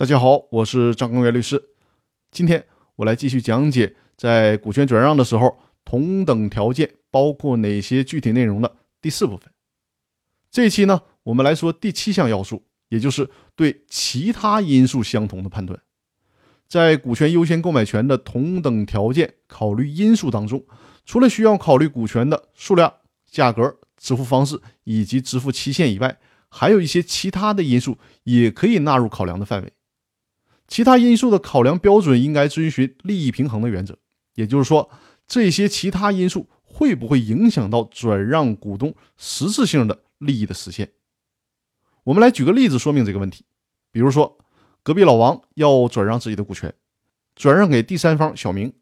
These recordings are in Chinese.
大家好，我是张根元律师。今天我来继续讲解，在股权转让的时候，同等条件包括哪些具体内容的第四部分。这一期呢，我们来说第七项要素，也就是对其他因素相同的判断。在股权优先购买权的同等条件考虑因素当中，除了需要考虑股权的数量、价格、支付方式以及支付期限以外，还有一些其他的因素也可以纳入考量的范围。其他因素的考量标准应该遵循利益平衡的原则，也就是说，这些其他因素会不会影响到转让股东实质性的利益的实现？我们来举个例子说明这个问题。比如说，隔壁老王要转让自己的股权，转让给第三方小明，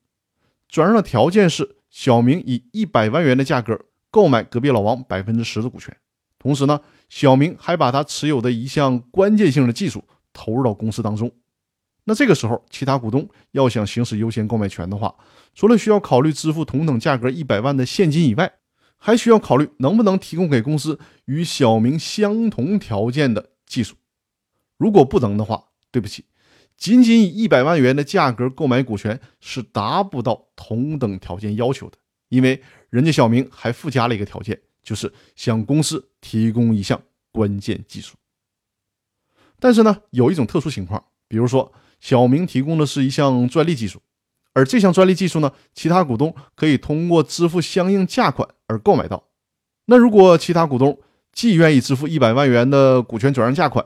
转让的条件是小明以一百万元的价格购买隔壁老王百分之十的股权，同时呢，小明还把他持有的一项关键性的技术投入到公司当中。那这个时候，其他股东要想行使优先购买权的话，除了需要考虑支付同等价格一百万的现金以外，还需要考虑能不能提供给公司与小明相同条件的技术。如果不能的话，对不起，仅仅以一百万元的价格购买股权是达不到同等条件要求的，因为人家小明还附加了一个条件，就是向公司提供一项关键技术。但是呢，有一种特殊情况，比如说。小明提供的是一项专利技术，而这项专利技术呢，其他股东可以通过支付相应价款而购买到。那如果其他股东既愿意支付一百万元的股权转让价款，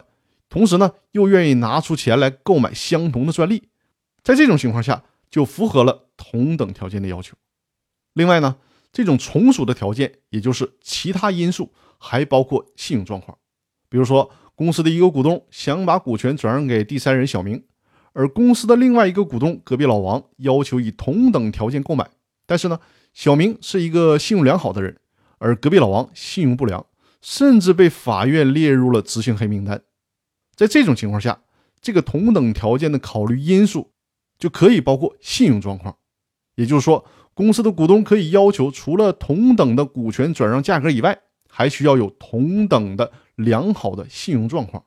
同时呢又愿意拿出钱来购买相同的专利，在这种情况下就符合了同等条件的要求。另外呢，这种从属的条件，也就是其他因素，还包括信用状况。比如说，公司的一个股东想把股权转让给第三人小明。而公司的另外一个股东隔壁老王要求以同等条件购买，但是呢，小明是一个信用良好的人，而隔壁老王信用不良，甚至被法院列入了执行黑名单。在这种情况下，这个同等条件的考虑因素就可以包括信用状况，也就是说，公司的股东可以要求除了同等的股权转让价格以外，还需要有同等的良好的信用状况，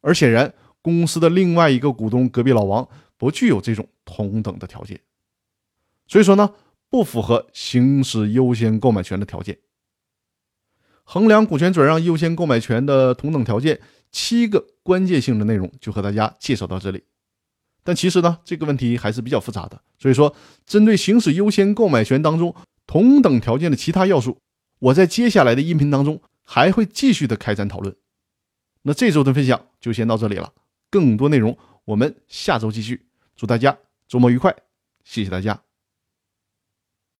而显然。公司的另外一个股东隔壁老王不具有这种同等的条件，所以说呢，不符合行使优先购买权的条件。衡量股权转让优先购买权的同等条件，七个关键性的内容就和大家介绍到这里。但其实呢，这个问题还是比较复杂的，所以说针对行使优先购买权当中同等条件的其他要素，我在接下来的音频当中还会继续的开展讨论。那这周的分享就先到这里了。更多内容，我们下周继续。祝大家周末愉快，谢谢大家。